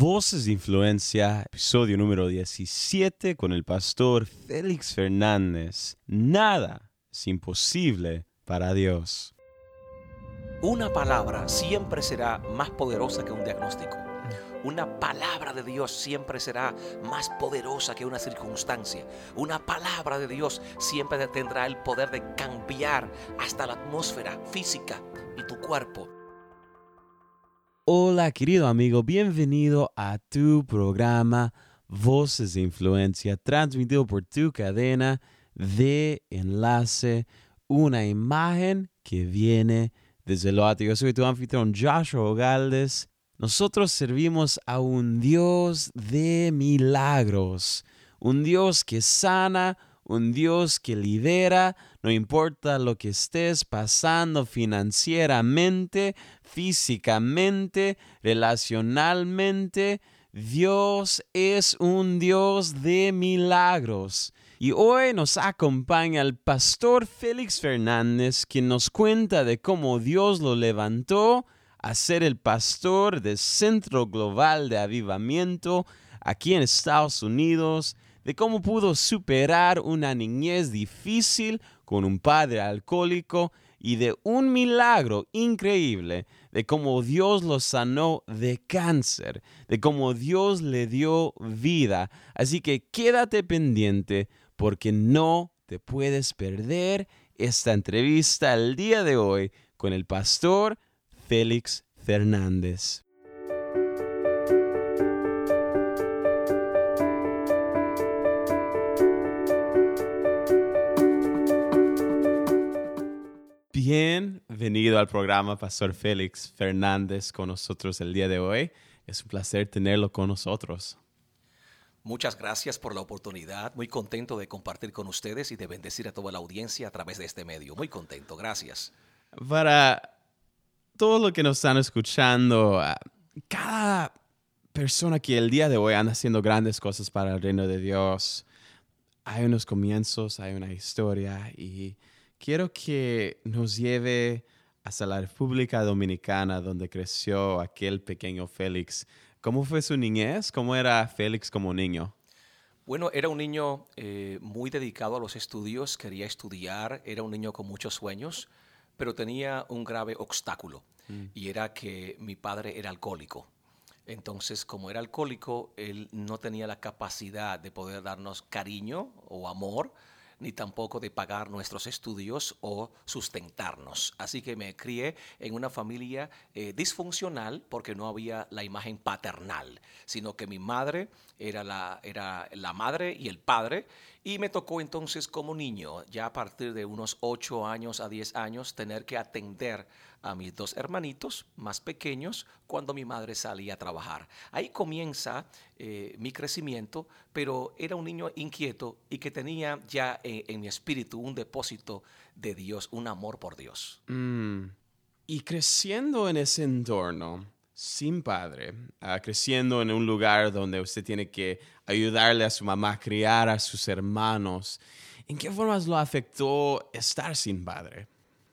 Voces de Influencia, episodio número 17 con el pastor Félix Fernández. Nada es imposible para Dios. Una palabra siempre será más poderosa que un diagnóstico. Una palabra de Dios siempre será más poderosa que una circunstancia. Una palabra de Dios siempre tendrá el poder de cambiar hasta la atmósfera física y tu cuerpo. Hola querido amigo, bienvenido a tu programa Voces de Influencia, transmitido por tu cadena de enlace, una imagen que viene desde lo alto. Yo soy tu anfitrión Joshua Ogaldes. Nosotros servimos a un Dios de milagros, un Dios que sana, un Dios que libera, no importa lo que estés pasando financieramente, físicamente, relacionalmente. Dios es un Dios de milagros. Y hoy nos acompaña el pastor Félix Fernández, quien nos cuenta de cómo Dios lo levantó a ser el pastor del Centro Global de Avivamiento aquí en Estados Unidos, de cómo pudo superar una niñez difícil con un padre alcohólico y de un milagro increíble de cómo Dios lo sanó de cáncer, de cómo Dios le dio vida. Así que quédate pendiente porque no te puedes perder esta entrevista el día de hoy con el pastor Félix Fernández. Bienvenido al programa Pastor Félix Fernández con nosotros el día de hoy. Es un placer tenerlo con nosotros. Muchas gracias por la oportunidad. Muy contento de compartir con ustedes y de bendecir a toda la audiencia a través de este medio. Muy contento. Gracias. Para todos los que nos están escuchando, ah, cada persona que el día de hoy anda haciendo grandes cosas para el reino de Dios, hay unos comienzos, hay una historia y quiero que nos lleve hasta la República Dominicana donde creció aquel pequeño Félix. ¿Cómo fue su niñez? ¿Cómo era Félix como niño? Bueno, era un niño eh, muy dedicado a los estudios, quería estudiar, era un niño con muchos sueños, pero tenía un grave obstáculo mm. y era que mi padre era alcohólico. Entonces, como era alcohólico, él no tenía la capacidad de poder darnos cariño o amor, ni tampoco de pagar nuestros estudios o sustentarnos. Así que me crié en una familia eh, disfuncional porque no había la imagen paternal, sino que mi madre era la, era la madre y el padre. Y me tocó entonces como niño, ya a partir de unos 8 años a 10 años, tener que atender a mis dos hermanitos más pequeños cuando mi madre salía a trabajar. Ahí comienza eh, mi crecimiento, pero era un niño inquieto y que tenía ya eh, en mi espíritu un depósito de Dios, un amor por Dios. Mm. Y creciendo en ese entorno, sin padre, ah, creciendo en un lugar donde usted tiene que ayudarle a su mamá a criar a sus hermanos, ¿en qué formas lo afectó estar sin padre?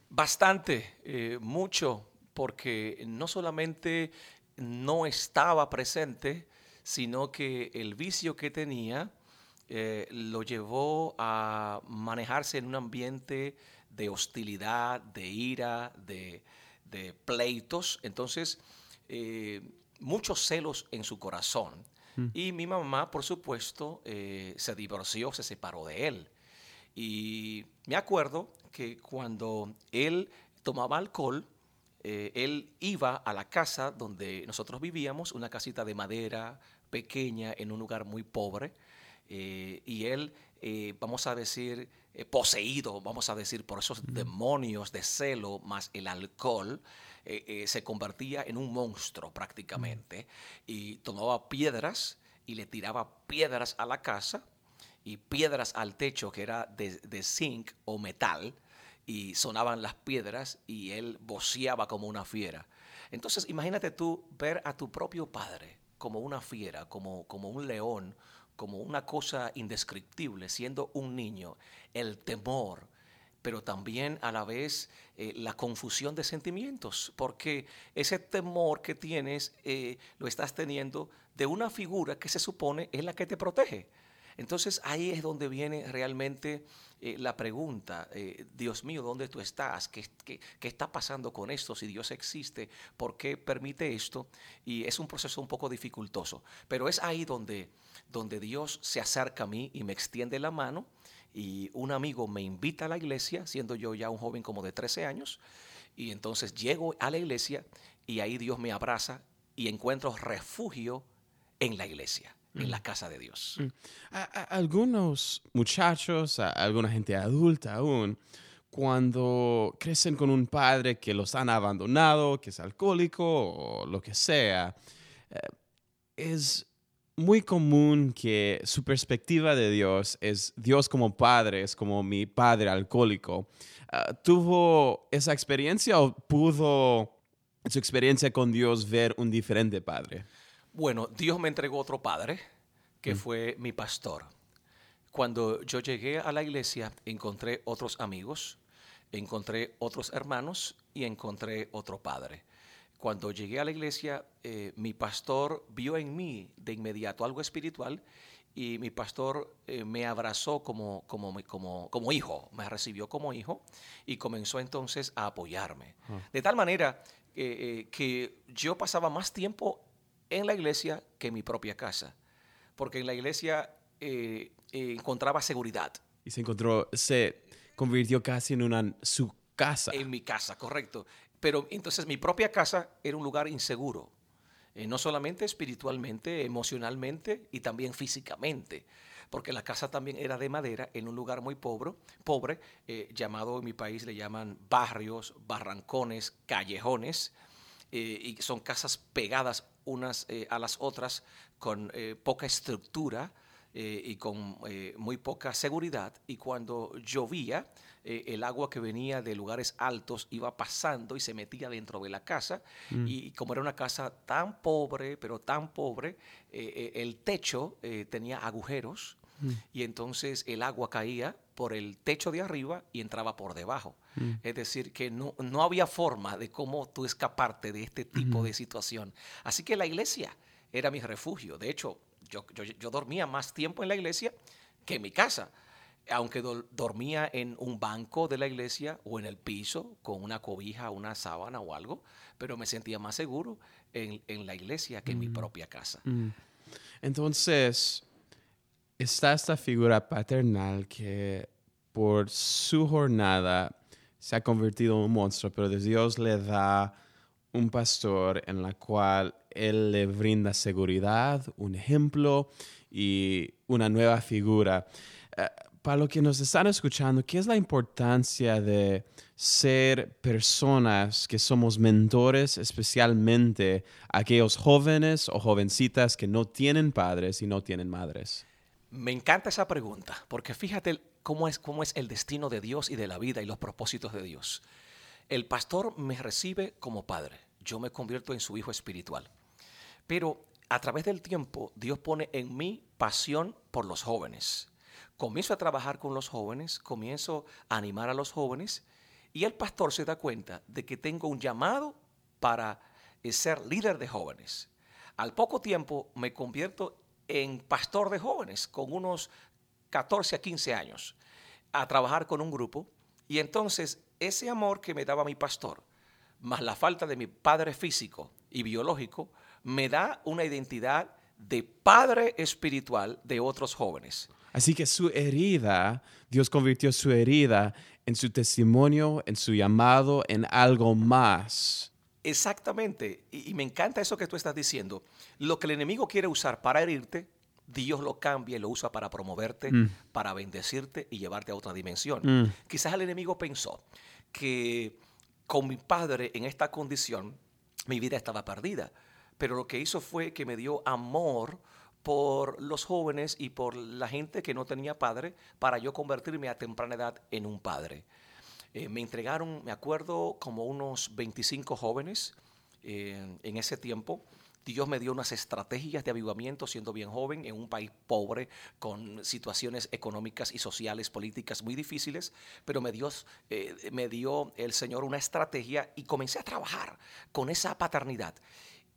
Bastante, eh, mucho, porque no solamente no estaba presente, sino que el vicio que tenía eh, lo llevó a manejarse en un ambiente de hostilidad, de ira, de, pleitos. Entonces, eh, muchos celos en su corazón. Mm. Y mi mamá, por supuesto, se divorció, se separó de él. Y me acuerdo que cuando él tomaba alcohol, eh, él iba a la casa donde nosotros vivíamos, una casita de madera pequeña en un lugar muy pobre, eh, y él, eh, vamos a decir, poseído, vamos a decir, por esos demonios de celo más el alcohol, se convertía en un monstruo prácticamente, y tomaba piedras y le tiraba piedras a la casa y piedras al techo que era de, zinc o metal y sonaban las piedras y él voceaba como una fiera. Entonces imagínate tú ver a tu propio padre como una fiera, como, como un león, como una cosa indescriptible, siendo un niño, el temor, pero también a la vez eh, la confusión de sentimientos, porque ese temor que tienes eh, lo estás teniendo de una figura que se supone es la que te protege. Entonces ahí es donde viene realmente eh, la pregunta, Dios mío, ¿dónde tú estás? ¿Qué, ¿Qué, está pasando con esto? Si Dios existe, ¿por qué permite esto? Y es un proceso un poco dificultoso, pero es ahí donde, donde Dios se acerca a mí y me extiende la mano y un amigo me invita a la iglesia, siendo yo ya un joven como de 13 años, y entonces llego a la iglesia y ahí Dios me abraza y encuentro refugio en la iglesia, en la mm. casa de Dios. Mm. algunos muchachos, alguna gente adulta aún, cuando crecen con un padre que los han abandonado, que es alcohólico o lo que sea, eh, es muy común que su perspectiva de Dios es Dios como padre, es como mi padre alcohólico. Ah, ¿Tuvo esa experiencia o pudo en su experiencia con Dios ver un diferente padre? Bueno, Dios me entregó otro padre, que mm. fue mi pastor. Cuando yo llegué a la iglesia, encontré otros amigos, encontré otros hermanos y encontré otro padre cuando llegué a la iglesia, eh, mi pastor vio en mí de inmediato algo espiritual y mi pastor eh, me abrazó como, como, como, como, hijo, me recibió como hijo y comenzó entonces a apoyarme. Ah. De tal manera eh, que yo pasaba más tiempo en la iglesia que en mi propia casa, porque en la iglesia encontraba seguridad. Y se encontró, se convirtió casi en una su casa. En mi casa, correcto. Pero entonces mi propia casa era un lugar inseguro, eh, no solamente espiritualmente, emocionalmente y también físicamente, porque la casa también era de madera en un lugar muy pobre, pobre eh, llamado en mi país le llaman barrios, barrancones, callejones, eh, y son casas pegadas unas a las otras con poca estructura y con muy poca seguridad, y cuando llovía, eh, el agua que venía de lugares altos iba pasando y se metía dentro de la casa. Mm. Y como era una casa tan pobre, pero tan pobre, eh, eh, el techo tenía agujeros mm. y entonces el agua caía por el techo de arriba y entraba por debajo. Mm. Es decir, que no, no, había forma de cómo tú escaparte de este tipo de situación. Así que la iglesia era mi refugio. De hecho, yo, yo, yo dormía más tiempo en la iglesia que en mi casa aunque dormía en un banco de la iglesia o en el piso con una cobija, una sábana o algo, pero me sentía más seguro en, la iglesia que en mi mm. propia casa. Mm. Entonces, está esta figura paternal que por su jornada se ha convertido en un monstruo, pero Dios le da un pastor en la cual Él le brinda seguridad, un ejemplo y una nueva figura. Eh, para los que nos están escuchando, ¿qué es la importancia de ser personas que somos mentores, especialmente aquellos jóvenes o jovencitas que no tienen padres y no tienen madres? Me encanta esa pregunta, porque fíjate cómo es, cómo es el destino de Dios y de la vida y los propósitos de Dios. El pastor me recibe como padre, yo me convierto en su hijo espiritual. Pero a través del tiempo, Dios pone en mí pasión por los jóvenes comienzo a trabajar con los jóvenes, comienzo a animar a los jóvenes y el pastor se da cuenta de que tengo un llamado para eh, ser líder de jóvenes. Al poco tiempo me convierto en pastor de jóvenes con unos 14 a 15 años a trabajar con un grupo y entonces ese amor que me daba mi pastor, más la falta de mi padre físico y biológico, me da una identidad de padre espiritual de otros jóvenes. Así que su herida, Dios convirtió su herida en su testimonio, en su llamado, en algo más. Exactamente. Y, me encanta eso que tú estás diciendo. Lo que el enemigo quiere usar para herirte, Dios lo cambia y lo usa para promoverte, mm. para bendecirte y llevarte a otra dimensión. Mm. Quizás el enemigo pensó que con mi padre en esta condición, mi vida estaba perdida. Pero lo que hizo fue que me dio amor por los jóvenes y por la gente que no tenía padre para yo convertirme a temprana edad en un padre. Eh, me entregaron, me acuerdo, como unos 25 jóvenes eh, en ese tiempo. Dios me dio unas estrategias de avivamiento siendo bien joven en un país pobre, con situaciones económicas y sociales, políticas muy difíciles, pero me dio, eh, me dio el Señor una estrategia y comencé a trabajar con esa paternidad.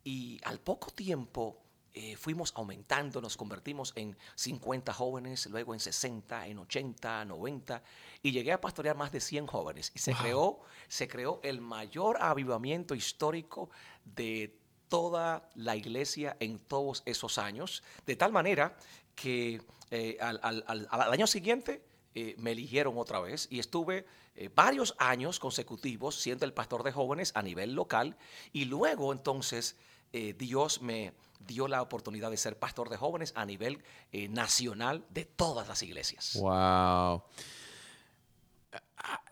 Y al poco tiempo eh, fuimos aumentando, nos convertimos en 50 jóvenes, luego en 60, en 80, 90, y llegué a pastorear más de 100 jóvenes. Y se, creó, se creó el mayor avivamiento histórico de toda la iglesia en todos esos años, de tal manera que eh, al, año siguiente eh, me eligieron otra vez y estuve varios años consecutivos siendo el pastor de jóvenes a nivel local y luego entonces Dios me dio la oportunidad de ser pastor de jóvenes a nivel eh, nacional de todas las iglesias. Wow.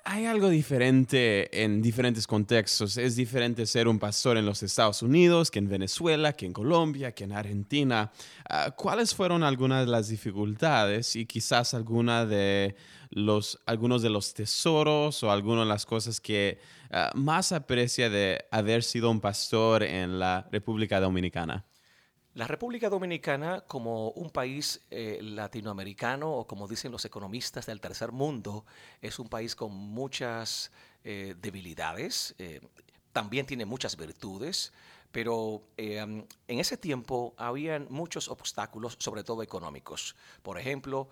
Hay algo diferente en diferentes contextos. Es diferente ser un pastor en los Estados Unidos que en Venezuela, que en Colombia, que en Argentina. Ah, ¿Cuáles fueron algunas de las dificultades y quizás alguna de los, algunos de los tesoros o algunas de las cosas que ah, más aprecia de haber sido un pastor en la República Dominicana? La República Dominicana, como un país eh, latinoamericano o como dicen los economistas del tercer mundo, es un país con muchas eh, debilidades, eh, también tiene muchas virtudes, pero en ese tiempo había muchos obstáculos, sobre todo económicos. Por ejemplo,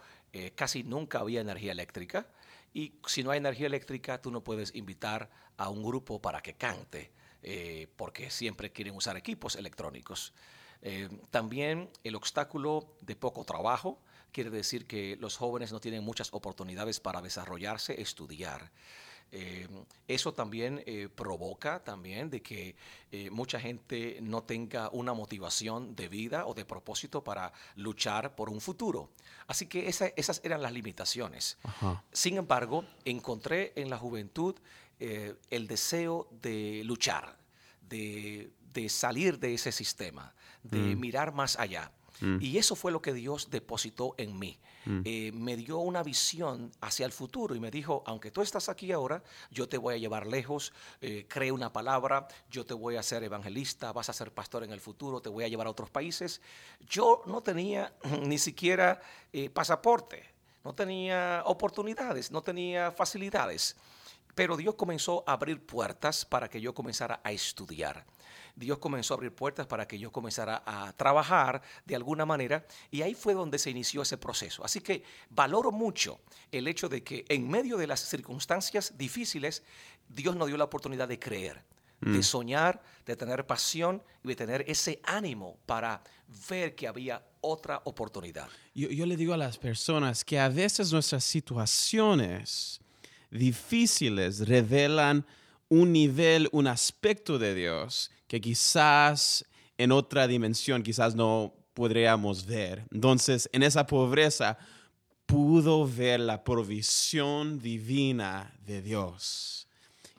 casi nunca había energía eléctrica y si no hay energía eléctrica, tú no puedes invitar a un grupo para que cante, porque siempre quieren usar equipos electrónicos. Eh, también el obstáculo de poco trabajo quiere decir que los jóvenes no tienen muchas oportunidades para desarrollarse, estudiar. Eh, eso también eh, provoca también de que mucha gente no tenga una motivación de vida o de propósito para luchar por un futuro. Así que esas eran las limitaciones. Sin embargo, encontré en la juventud el deseo de luchar, de, de salir de ese sistema, de mm. mirar más allá. Mm. Y eso fue lo que Dios depositó en mí. Mm. Eh, me dio una visión hacia el futuro y me dijo, aunque tú estás aquí ahora, yo te voy a llevar lejos, eh, cree una palabra, yo te voy a ser evangelista, vas a ser pastor en el futuro, te voy a llevar a otros países. Yo no tenía ni siquiera eh, pasaporte, no tenía oportunidades, no tenía facilidades. Pero Dios comenzó a abrir puertas para que yo comenzara a estudiar. Dios comenzó a abrir puertas para que yo comenzara a trabajar de alguna manera y ahí fue donde se inició ese proceso. Así que valoro mucho el hecho de que en medio de las circunstancias difíciles, Dios nos dio la oportunidad de creer, de mm. soñar, de tener pasión y de tener ese ánimo para ver que había otra oportunidad. Yo, yo le digo a las personas que a veces nuestras situaciones difíciles revelan un nivel, un aspecto de Dios que quizás en otra dimensión quizás no podríamos ver. Entonces, en esa pobreza pudo ver la provisión divina de Dios.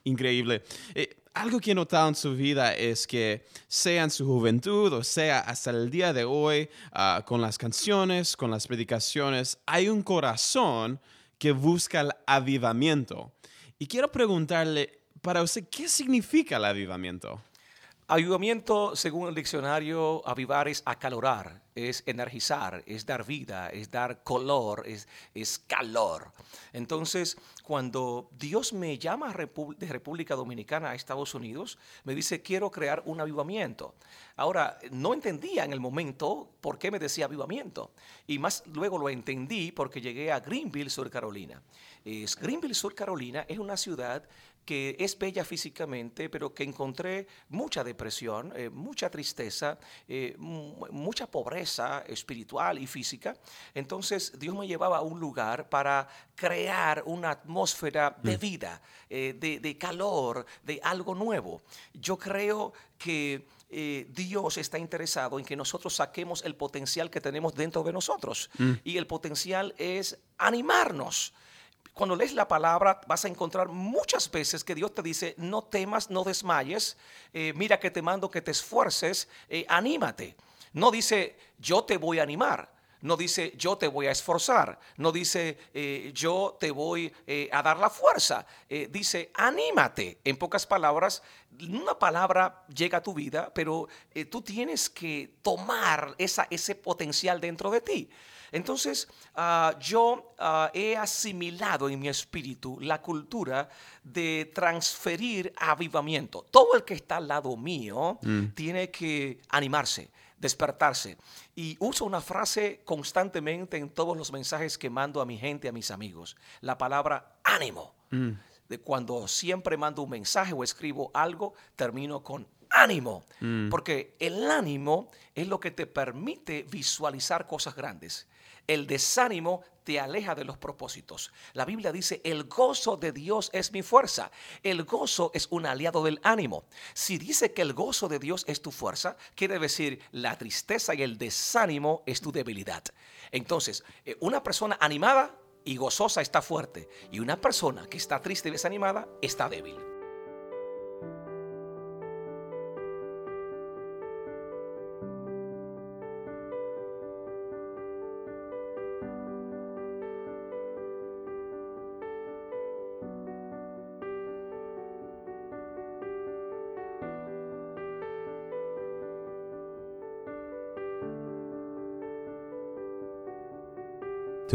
Increíble. Eh, algo que he notado en su vida es que sea en su juventud o sea hasta el día de hoy, ah, con las canciones, con las predicaciones, hay un corazón que busca el avivamiento. Y quiero preguntarle, para usted, ¿qué significa el avivamiento? Avivamiento, según el diccionario, avivar es acalorar, es energizar, es dar vida, es dar color, es, es calor. Entonces, cuando Dios me llama de República Dominicana a Estados Unidos, me dice, quiero crear un avivamiento. Ahora, no entendía en el momento por qué me decía avivamiento. Y más luego lo entendí porque llegué a Greenville, Sur Carolina. Greenville, Sur Carolina es una ciudad que es bella físicamente, pero que encontré mucha depresión, eh, mucha tristeza, eh, mucha pobreza espiritual y física. Entonces Dios me llevaba a un lugar para crear una atmósfera de mm. vida, eh, de, calor, de algo nuevo. Yo creo que Dios está interesado en que nosotros saquemos el potencial que tenemos dentro de nosotros. Mm. Y el potencial es animarnos cuando lees la palabra vas a encontrar muchas veces que Dios te dice, no temas, no desmayes, eh, mira que te mando que te esfuerces, eh, anímate. No dice, yo te voy a animar. No dice yo te voy a esforzar. No dice eh, yo te voy a dar la fuerza. Dice anímate. En pocas palabras, una palabra llega a tu vida, pero tú tienes que tomar esa, ese potencial dentro de ti. Entonces, ah, yo ah, he asimilado en mi espíritu la cultura de transferir avivamiento. Todo el que está al lado mío mm. tiene que animarse, despertarse. Y uso una frase constantemente en todos los mensajes que mando a mi gente, a mis amigos. La palabra ánimo. Mm. De cuando siempre mando un mensaje o escribo algo, termino con ánimo. Mm. Porque el ánimo es lo que te permite visualizar cosas grandes. El desánimo te aleja de los propósitos. La Biblia dice, el gozo de Dios es mi fuerza. El gozo es un aliado del ánimo. Si dice que el gozo de Dios es tu fuerza, quiere decir la tristeza y el desánimo es tu debilidad. Entonces, eh, una persona animada y gozosa está fuerte y una persona que está triste y desanimada está débil.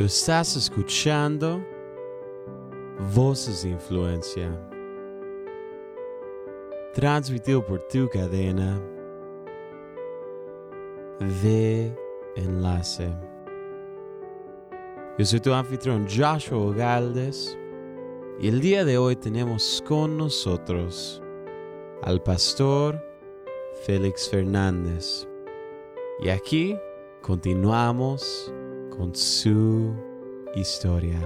Estás escuchando Voces de Influencia, transmitido por tu cadena de Enlace. Yo soy tu anfitrión Joshua Galdes y el día de hoy tenemos con nosotros al pastor Félix Fernández. Y aquí continuamos con su historia.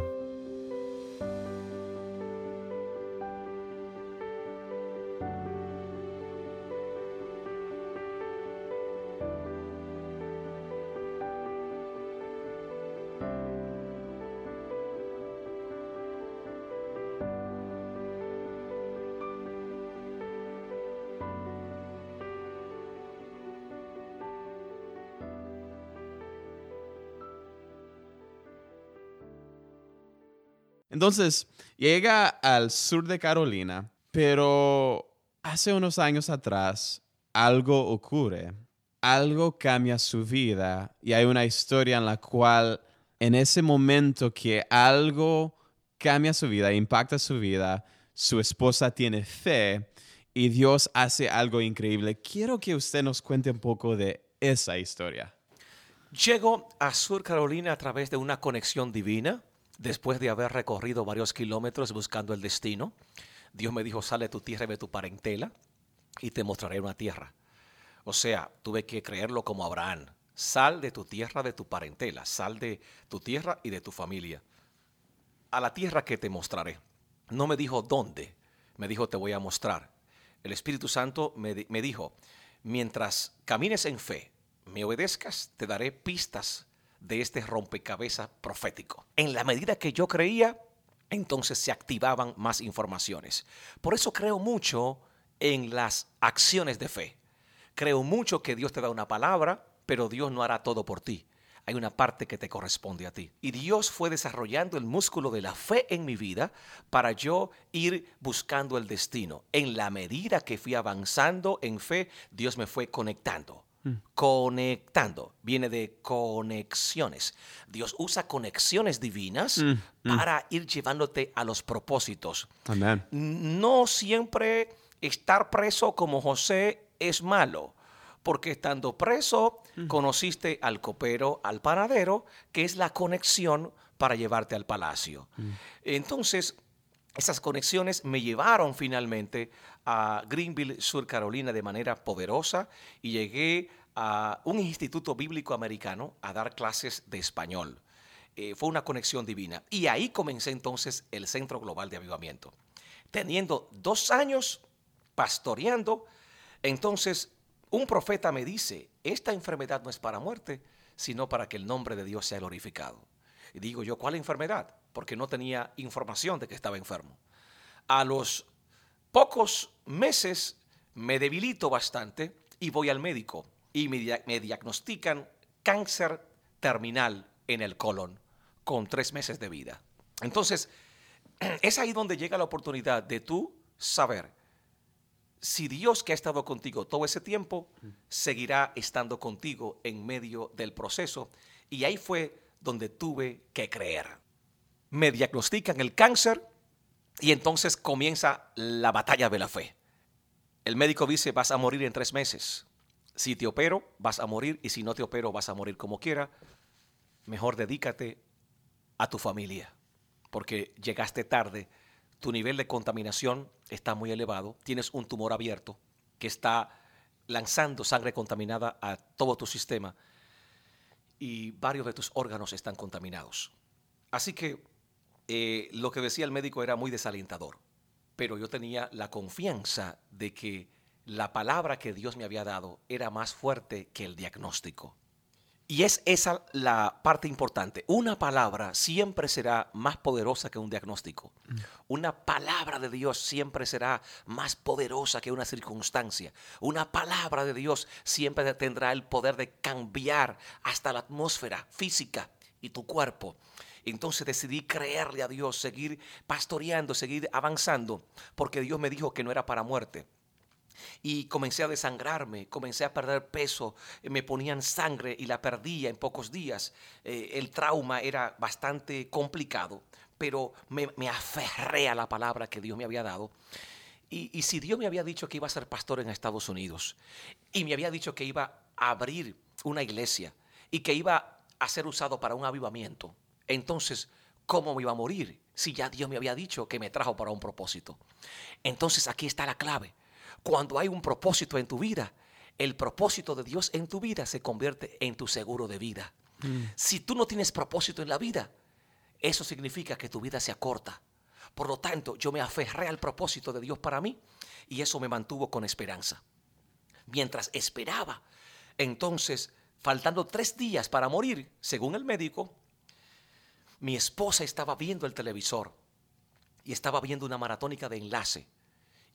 Entonces, llega al sur de Carolina, pero hace unos años atrás algo ocurre, algo cambia su vida y hay una historia en la cual en ese momento que algo cambia su vida, impacta su vida, su esposa tiene fe y Dios hace algo increíble. Quiero que usted nos cuente un poco de esa historia. Llego a Sur Carolina a través de una conexión divina después de haber recorrido varios kilómetros buscando el destino, Dios me dijo, sale de tu tierra y de tu parentela y te mostraré una tierra. O sea, tuve que creerlo como Abraham. Sal de tu tierra, de tu parentela, sal de tu tierra y de tu familia. A la tierra que te mostraré. No me dijo dónde, me dijo te voy a mostrar. El Espíritu Santo me, me dijo, mientras camines en fe, me obedezcas, te daré pistas de este rompecabezas profético. En la medida que yo creía, entonces se activaban más informaciones. Por eso creo mucho en las acciones de fe. Creo mucho que Dios te da una palabra, pero Dios no hará todo por ti. Hay una parte que te corresponde a ti. Y Dios fue desarrollando el músculo de la fe en mi vida para yo ir buscando el destino. En la medida que fui avanzando en fe, Dios me fue conectando Conectando. Viene de conexiones. Dios usa conexiones divinas mm, mm. para ir llevándote a los propósitos. No siempre estar preso como José es malo porque estando preso mm. conociste al copero, al panadero, que es la conexión para llevarte al palacio. Entonces, esas conexiones me llevaron finalmente a Greenville, Sur Carolina, de manera poderosa y llegué a un instituto bíblico americano a dar clases de español. Eh, fue una conexión divina. Y ahí comencé entonces el Centro Global de Avivamiento. Teniendo dos años pastoreando, entonces un profeta me dice, esta enfermedad no es para muerte, sino para que el nombre de Dios sea glorificado. Y digo yo, ¿cuál enfermedad? Porque no tenía información de que estaba enfermo. A los pocos meses me debilito bastante y voy al médico y me, diagnostican cáncer terminal en el colon, con tres meses de vida. Entonces, es ahí donde llega la oportunidad de tú saber si Dios que ha estado contigo todo ese tiempo seguirá estando contigo en medio del proceso. Y ahí fue donde tuve que creer. Me diagnostican el cáncer y entonces comienza la batalla de la fe. El médico dice, vas a morir en tres meses. Si te opero, vas a morir y si no te opero, vas a morir como quiera. Mejor dedícate a tu familia, porque llegaste tarde tu nivel de contaminación está muy elevado, tienes un tumor abierto que está lanzando sangre contaminada a todo tu sistema y varios de tus órganos están contaminados. Así que eh, lo que decía el médico era muy desalentador, pero yo tenía la confianza de que la palabra que Dios me había dado era más fuerte que el diagnóstico. Y es esa la parte importante. Una palabra siempre será más poderosa que un diagnóstico. Una palabra de Dios siempre será más poderosa que una circunstancia. Una palabra de Dios siempre tendrá el poder de cambiar hasta la atmósfera física y tu cuerpo. Entonces decidí creerle a Dios, seguir pastoreando, seguir avanzando, porque Dios me dijo que no era para muerte y comencé a desangrarme, comencé a perder peso, eh, me ponían sangre y la perdía en pocos días. Eh, el trauma era bastante complicado, pero me, aferré a la palabra que Dios me había dado. Y, y, si Dios me había dicho que iba a ser pastor en Estados Unidos y me había dicho que iba a abrir una iglesia y que iba a ser usado para un avivamiento, entonces, ¿cómo me iba a morir si ya Dios me había dicho que me trajo para un propósito? Entonces aquí está la clave cuando hay un propósito en tu vida, el propósito de Dios en tu vida se convierte en tu seguro de vida. Mm. Si tú no tienes propósito en la vida, eso significa que tu vida se acorta. Por lo tanto, yo me aferré al propósito de Dios para mí y eso me mantuvo con esperanza. Mientras esperaba, entonces, faltando tres días para morir, según el médico, mi esposa estaba viendo el televisor y estaba viendo una maratónica de enlace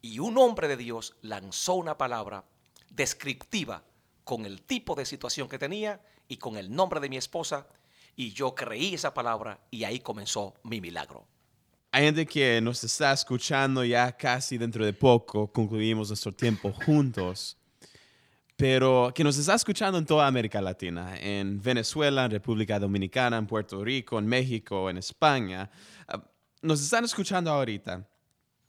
y un hombre de Dios lanzó una palabra descriptiva con el tipo de situación que tenía y con el nombre de mi esposa. Y yo creí esa palabra y ahí comenzó mi milagro. Hay gente que nos está escuchando ya casi dentro de poco, concluimos nuestro tiempo juntos, pero que nos está escuchando en toda América Latina, en Venezuela, en República Dominicana, en Puerto Rico, en México, en España. Ah, nos están escuchando ahorita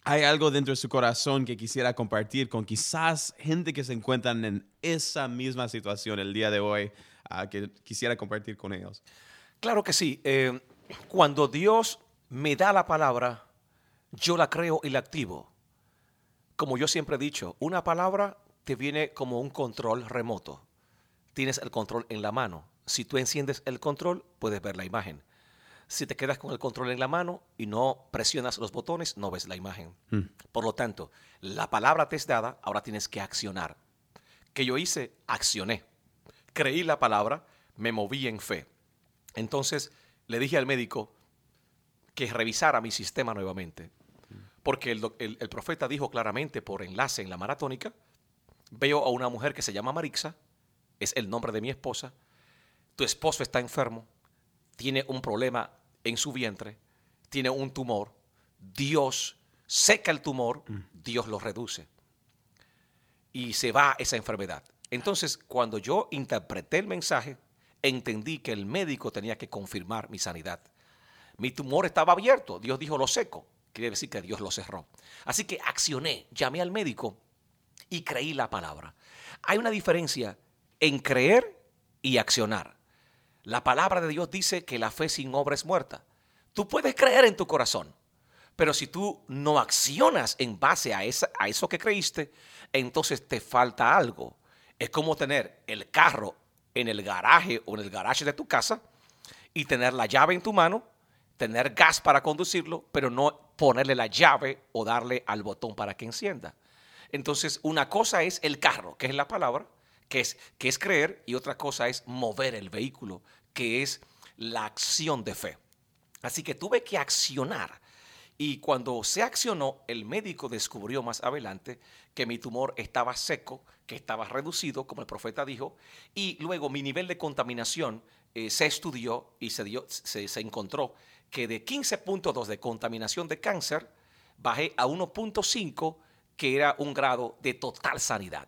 hay algo dentro de su corazón que quisiera compartir con quizás gente que se encuentran en esa misma situación el día de hoy, ah, que quisiera compartir con ellos. Claro que sí. Eh, cuando Dios me da la palabra, yo la creo y la activo. Como yo siempre he dicho, una palabra te viene como un control remoto. Tienes el control en la mano. Si tú enciendes el control, puedes ver la imagen. Si te quedas con el control en la mano y no presionas los botones, no ves la imagen. Mm. Por lo tanto, la palabra te es dada, ahora tienes que accionar. ¿Qué yo hice? Accioné. Creí la palabra, me moví en fe. Entonces le dije al médico que revisara mi sistema nuevamente. Porque el, el profeta dijo claramente por enlace en la maratónica, veo a una mujer que se llama Marixa, es el nombre de mi esposa, tu esposo está enfermo, tiene un problema en su vientre, tiene un tumor, Dios seca el tumor, mm. Dios lo reduce. Y se va esa enfermedad. Entonces, cuando yo interpreté el mensaje, entendí que el médico tenía que confirmar mi sanidad. Mi tumor estaba abierto, Dios dijo lo seco, quiere decir que Dios lo cerró. Así que accioné, llamé al médico y creí la palabra. Hay una diferencia en creer y accionar. La palabra de Dios dice que la fe sin obra es muerta. Tú puedes creer en tu corazón, pero si tú no accionas en base a, esa, a eso que creíste, entonces te falta algo. Es como tener el carro en el garaje o en el garaje de tu casa y tener la llave en tu mano, tener gas para conducirlo, pero no ponerle la llave o darle al botón para que encienda. Entonces, una cosa es el carro, que es la palabra, que es, que es creer, y otra cosa es mover el vehículo, que es la acción de fe. Así que tuve que accionar. Y cuando se accionó, el médico descubrió más adelante que mi tumor estaba seco, que estaba reducido, como el profeta dijo, y luego mi nivel de contaminación eh, se estudió y se, dio, se, se encontró que de 15.2 de contaminación de cáncer, bajé a 1.5, que era un grado de total sanidad.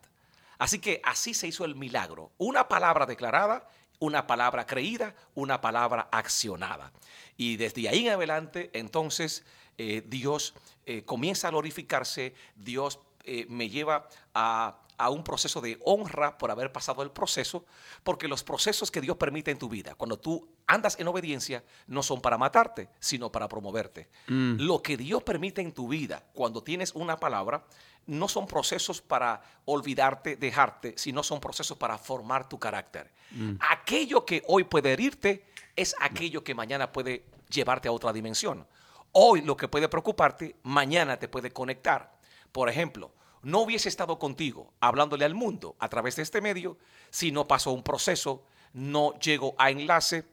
Así que así se hizo el milagro. Una palabra declarada, una palabra creída, una palabra accionada. Y desde ahí en adelante, entonces, eh, Dios eh, comienza a glorificarse, Dios eh, me lleva a, a un proceso de honra por haber pasado el proceso, porque los procesos que Dios permite en tu vida, cuando tú andas en obediencia, no son para matarte, sino para promoverte. Lo que Dios permite en tu vida, cuando tienes una palabra, no son procesos para olvidarte, dejarte, sino son procesos para formar tu carácter. Aquello que hoy puede herirte es aquello que mañana puede llevarte a otra dimensión. Hoy lo que puede preocuparte, mañana te puede conectar. Por ejemplo, no hubiese estado contigo hablándole al mundo a través de este medio si no pasó un proceso, no llego a enlace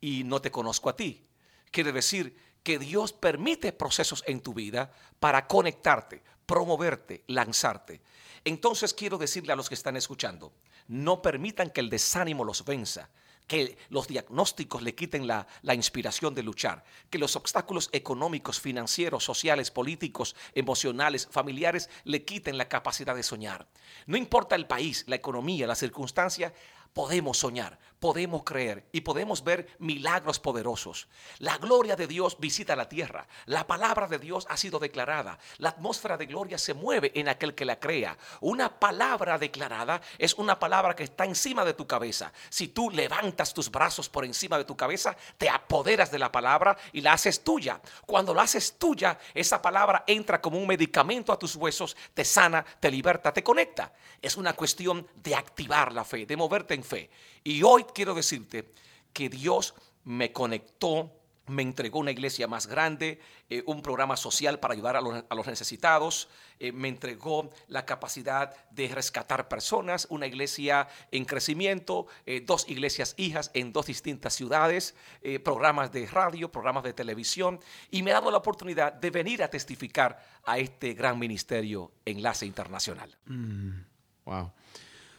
y no te conozco a ti. Quiere decir que Dios permite procesos en tu vida para conectarte, promoverte, lanzarte. Entonces quiero decirle a los que están escuchando, no permitan que el desánimo los venza, que los diagnósticos le quiten la, inspiración de luchar, que los obstáculos económicos, financieros, sociales, políticos, emocionales, familiares le quiten la capacidad de soñar. No importa el país, la economía, la circunstancia, podemos soñar, podemos creer y podemos ver milagros poderosos. La gloria de Dios visita la tierra. La palabra de Dios ha sido declarada. La atmósfera de gloria se mueve en aquel que la crea. Una palabra declarada es una palabra que está encima de tu cabeza. Si tú levantas tus brazos por encima de tu cabeza, te apoderas de la palabra y la haces tuya. Cuando la haces tuya, esa palabra entra como un medicamento a tus huesos, te sana, te liberta, te conecta. Es una cuestión de activar la fe, de moverte en fe. Y hoy quiero decirte que Dios me conectó, me entregó una iglesia más grande, eh, un programa social para ayudar a los, necesitados, eh, me entregó la capacidad de rescatar personas, una iglesia en crecimiento, eh, dos iglesias hijas en dos distintas ciudades, programas de radio, programas de televisión, y me ha dado la oportunidad de venir a testificar a este gran ministerio Enlace Internacional. Mm, wow.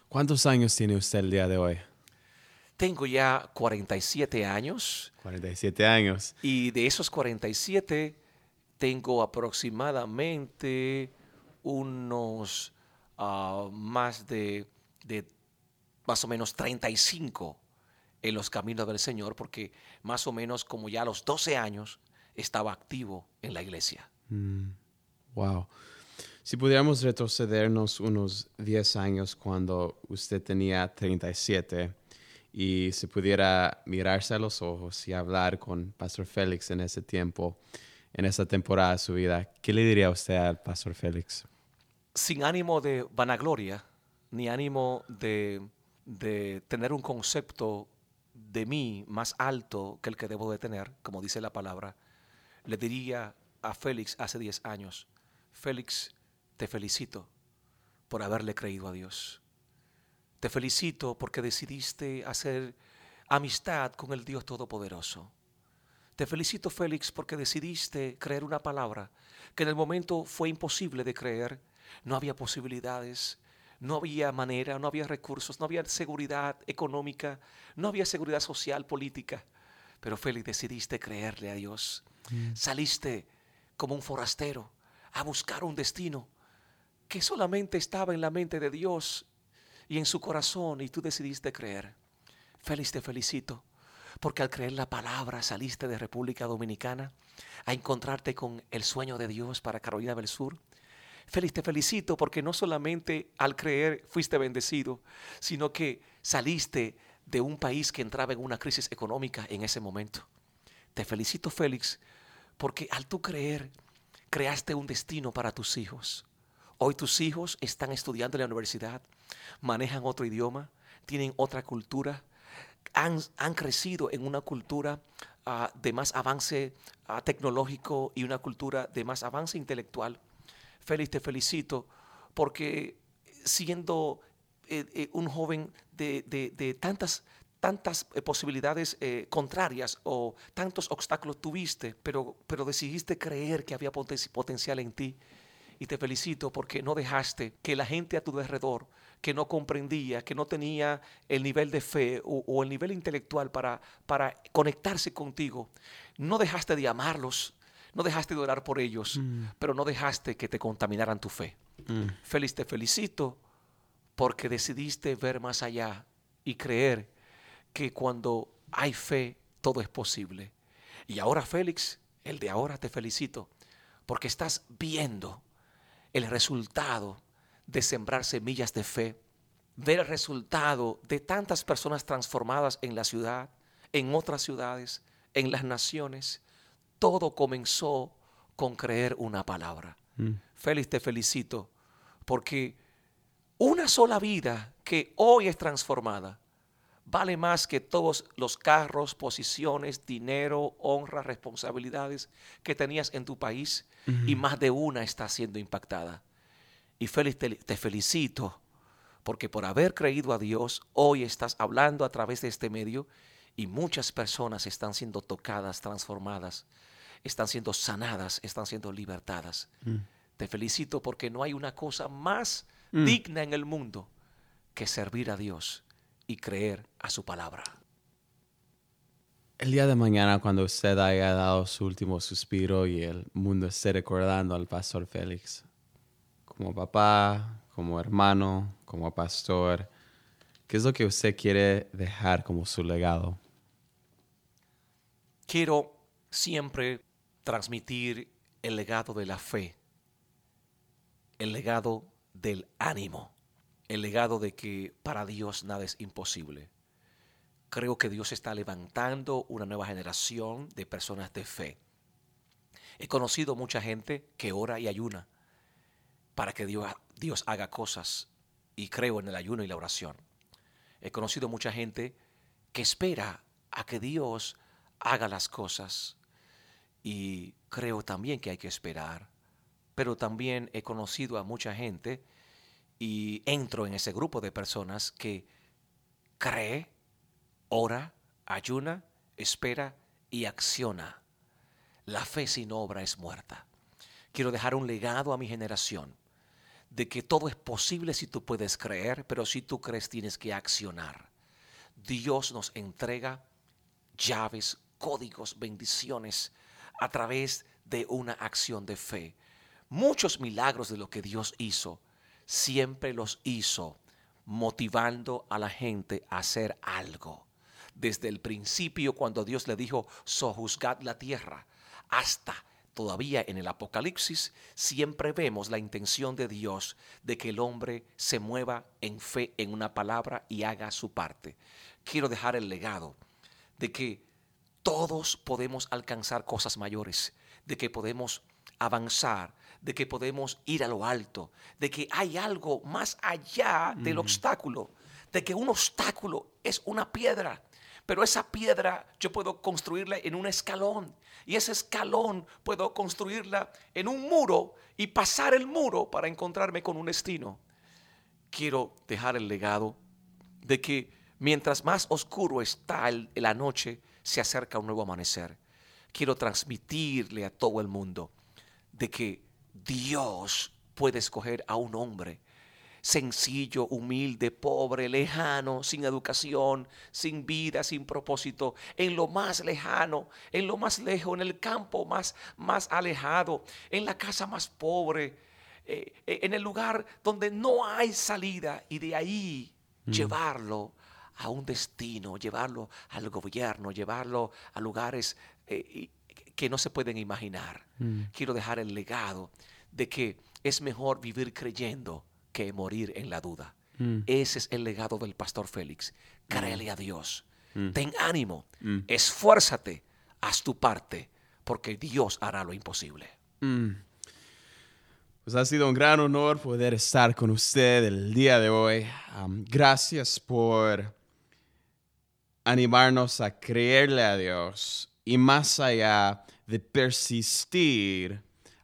¿Cuántos años tiene usted el día de hoy? Tengo ya 47 años. 47 años. Y de esos 47 tengo aproximadamente unos uh, más de, de, más o menos 35 en los caminos del Señor, porque más o menos como ya a los 12 años estaba activo en la iglesia. Mm, wow. Si pudiéramos retrocedernos unos 10 años cuando usted tenía 37 y se pudiera mirarse a los ojos y hablar con Pastor Félix en ese tiempo, en esa temporada de su vida, ¿qué le diría usted al Pastor Félix? Sin ánimo de vanagloria, ni ánimo de, de tener un concepto de mí más alto que el que debo de tener, como dice la palabra, le diría a Félix hace 10 años, Félix, te felicito por haberle creído a Dios. Te felicito porque decidiste hacer amistad con el Dios Todopoderoso. Te felicito, Félix, porque decidiste creer una palabra que en el momento fue imposible de creer. No había posibilidades, no había manera, no había recursos, no había seguridad económica, no había seguridad social, política. Pero Félix, decidiste creerle a Dios. Mm. Saliste como un forastero a buscar un destino que solamente estaba en la mente de Dios y en su corazón y tú decidiste creer. Félix, te felicito porque al creer la palabra saliste de República Dominicana a encontrarte con el sueño de Dios para Carolina del Sur. Félix, te felicito porque no solamente al creer fuiste bendecido, sino que saliste de un país que entraba en una crisis económica en ese momento. Te felicito, Félix, porque al tú creer, creaste un destino para tus hijos. Hoy tus hijos están estudiando en la universidad, manejan otro idioma, tienen otra cultura, han, han crecido en una cultura uh, de más avance uh, tecnológico y una cultura de más avance intelectual. Félix, te felicito porque siendo eh, eh, un joven de, de, tantas tantas eh, posibilidades contrarias o tantos obstáculos tuviste, pero, pero decidiste creer que había poten potencial en ti y te felicito porque no dejaste que la gente a tu alrededor que no comprendía, que no tenía el nivel de fe o, el nivel intelectual para, para conectarse contigo. No dejaste de amarlos, no dejaste de orar por ellos, mm. pero no dejaste que te contaminaran tu fe. Mm. Félix, te felicito porque decidiste ver más allá y creer que cuando hay fe, todo es posible. Y ahora, Félix, el de ahora te felicito porque estás viendo el resultado de sembrar semillas de fe, ver el resultado de tantas personas transformadas en la ciudad, en otras ciudades, en las naciones. Todo comenzó con creer una palabra. Mm. Félix, te felicito porque una sola vida que hoy es transformada vale más que todos los carros, posiciones, dinero, honra, responsabilidades que tenías en tu país y más de una está siendo impactada. Y Félix, te, felicito porque por haber creído a Dios, hoy estás hablando a través de este medio y muchas personas están siendo tocadas, transformadas, están siendo sanadas, están siendo libertadas. Mm. Te felicito porque no hay una cosa más mm. digna en el mundo que servir a Dios y creer a su palabra. El día de mañana, cuando usted haya dado su último suspiro y el mundo esté recordando al pastor Félix, como papá, como hermano, como pastor, ¿qué es lo que usted quiere dejar como su legado? Quiero siempre transmitir el legado de la fe, el legado del ánimo, el legado de que para Dios nada es imposible. Creo que Dios está levantando una nueva generación de personas de fe. He conocido mucha gente que ora y ayuna para que Dios, Dios haga cosas y creo en el ayuno y la oración. He conocido mucha gente que espera a que Dios haga las cosas y creo también que hay que esperar. Pero también he conocido a mucha gente y entro en ese grupo de personas que cree, ora, ayuna, espera y acciona. La fe sin obra es muerta. Quiero dejar un legado a mi generación de que todo es posible si tú puedes creer, pero si tú crees tienes que accionar. Dios nos entrega llaves, códigos, bendiciones a través de una acción de fe. Muchos milagros de lo que Dios hizo siempre los hizo motivando a la gente a hacer algo. Desde el principio, cuando Dios le dijo, sojuzgad la tierra, hasta todavía en el Apocalipsis, siempre vemos la intención de Dios de que el hombre se mueva en fe en una palabra y haga su parte. Quiero dejar el legado de que todos podemos alcanzar cosas mayores, de que podemos avanzar, de que podemos ir a lo alto, de que hay algo más allá del mm. obstáculo, de que un obstáculo es una piedra, pero esa piedra yo puedo construirla en un escalón y ese escalón puedo construirla en un muro y pasar el muro para encontrarme con un destino. Quiero dejar el legado de que mientras más oscuro está la noche, se acerca un nuevo amanecer. Quiero transmitirle a todo el mundo de que Dios puede escoger a un hombre sencillo, humilde, pobre, lejano, sin educación, sin vida, sin propósito, en lo más lejano, en lo más lejos, en el campo más, más alejado, en la casa más pobre, eh, en el lugar donde no hay salida y de ahí mm. llevarlo a un destino, llevarlo al gobierno, llevarlo a lugares eh, que no se pueden imaginar. Mm. Quiero dejar el legado de que es mejor vivir creyendo que morir en la duda. Mm. Ese es el legado del pastor Félix. Créele a Dios. Mm. Ten ánimo. Mm. Esfuérzate. Haz tu parte. Porque Dios hará lo imposible. Pues ha sido un gran honor poder estar con usted el día de hoy. gracias por animarnos a creerle a Dios y más allá de persistir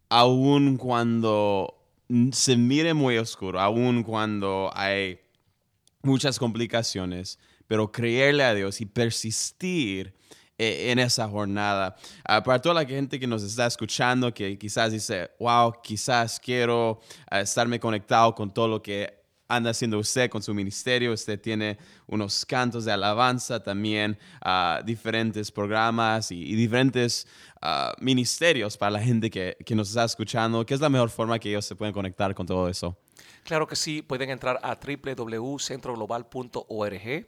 aun cuando se mire muy oscuro, aun cuando hay muchas complicaciones, pero creerle a Dios y persistir eh, en esa jornada. Ah, para toda la gente que nos está escuchando, que quizás dice, wow, quizás quiero ah, estarme conectado con todo lo que anda haciendo usted con su ministerio. Usted tiene unos cantos de alabanza también, ah, diferentes programas y, diferentes ah, ministerios para la gente que, que nos está escuchando. ¿Qué es la mejor forma que ellos se pueden conectar con todo eso? Claro que sí, pueden entrar a www.centroglobal.org.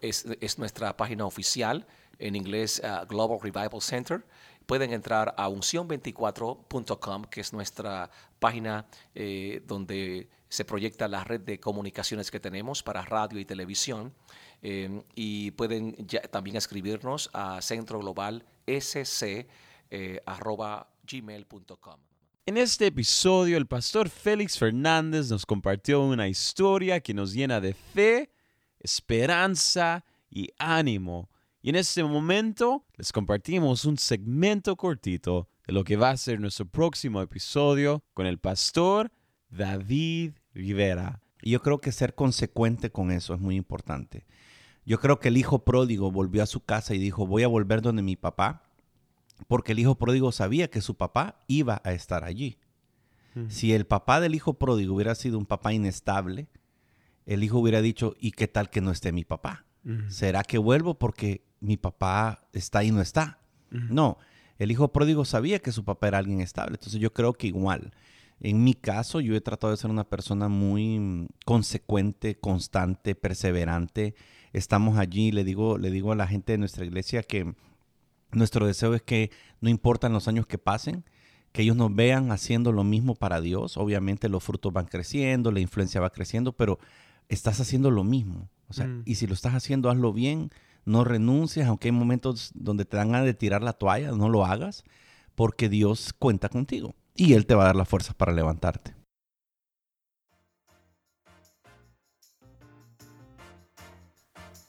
Es, es, nuestra página oficial, en inglés uh, Global Revival Center. Pueden entrar a unción24.com, que es nuestra página eh, donde se proyecta la red de comunicaciones que tenemos para radio y televisión. Eh, y pueden también escribirnos a centroglobalsc.gmail.com. En este episodio, el pastor Félix Fernández nos compartió una historia que nos llena de fe, esperanza y ánimo. Y en este momento les compartimos un segmento cortito de lo que va a ser nuestro próximo episodio con el pastor David Rivera. Y yo creo que ser consecuente con eso es muy importante. Yo creo que el hijo pródigo volvió a su casa y dijo, voy a volver donde mi papá porque el hijo pródigo sabía que su papá iba a estar allí. Si el papá del hijo pródigo hubiera sido un papá inestable, el hijo hubiera dicho, ¿y qué tal que no esté mi papá? ¿Será que vuelvo porque mi papá está y no está? No, el hijo pródigo sabía que su papá era alguien estable. Entonces yo creo que igual, en mi caso, yo he tratado de ser una persona muy mm, consecuente, constante, perseverante. Estamos allí, le digo, le digo a la gente de nuestra iglesia que nuestro deseo es que no importan los años que pasen, que ellos nos vean haciendo lo mismo para Dios. Obviamente los frutos van creciendo, la influencia va creciendo, pero estás haciendo lo mismo. O sea, mm. y si lo estás haciendo, hazlo bien, no renuncies, aunque hay momentos donde te dan ganas de tirar la toalla, no lo hagas, porque Dios cuenta contigo y Él te va a dar las fuerzas para levantarte.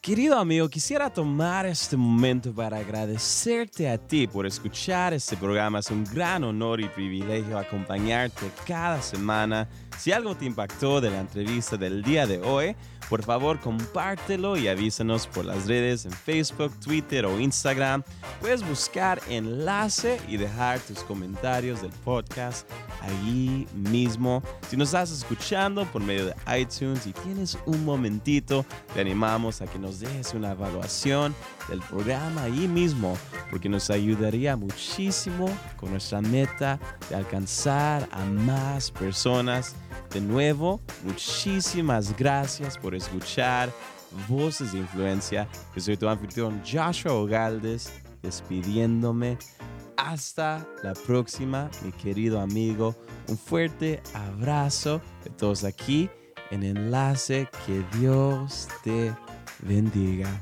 Querido amigo, quisiera tomar este momento para agradecerte a ti por escuchar este programa. Es un gran honor y privilegio acompañarte cada semana. Si algo te impactó de la entrevista del día de hoy, por favor, compártelo y avísanos por las redes en Facebook, Twitter o Instagram. Puedes buscar enlace y dejar tus comentarios del podcast allí mismo. Si nos estás escuchando por medio de iTunes y tienes un momentito, te animamos a que nos dejes una evaluación del programa ahí mismo, porque nos ayudaría muchísimo con nuestra meta de alcanzar a más personas de nuevo, muchísimas gracias por escuchar Voces de Influencia. Yo soy tu anfitrión Joshua Ogaldes, despidiéndome. Hasta la próxima, mi querido amigo. Un fuerte abrazo de todos aquí en Enlace. Que Dios te bendiga.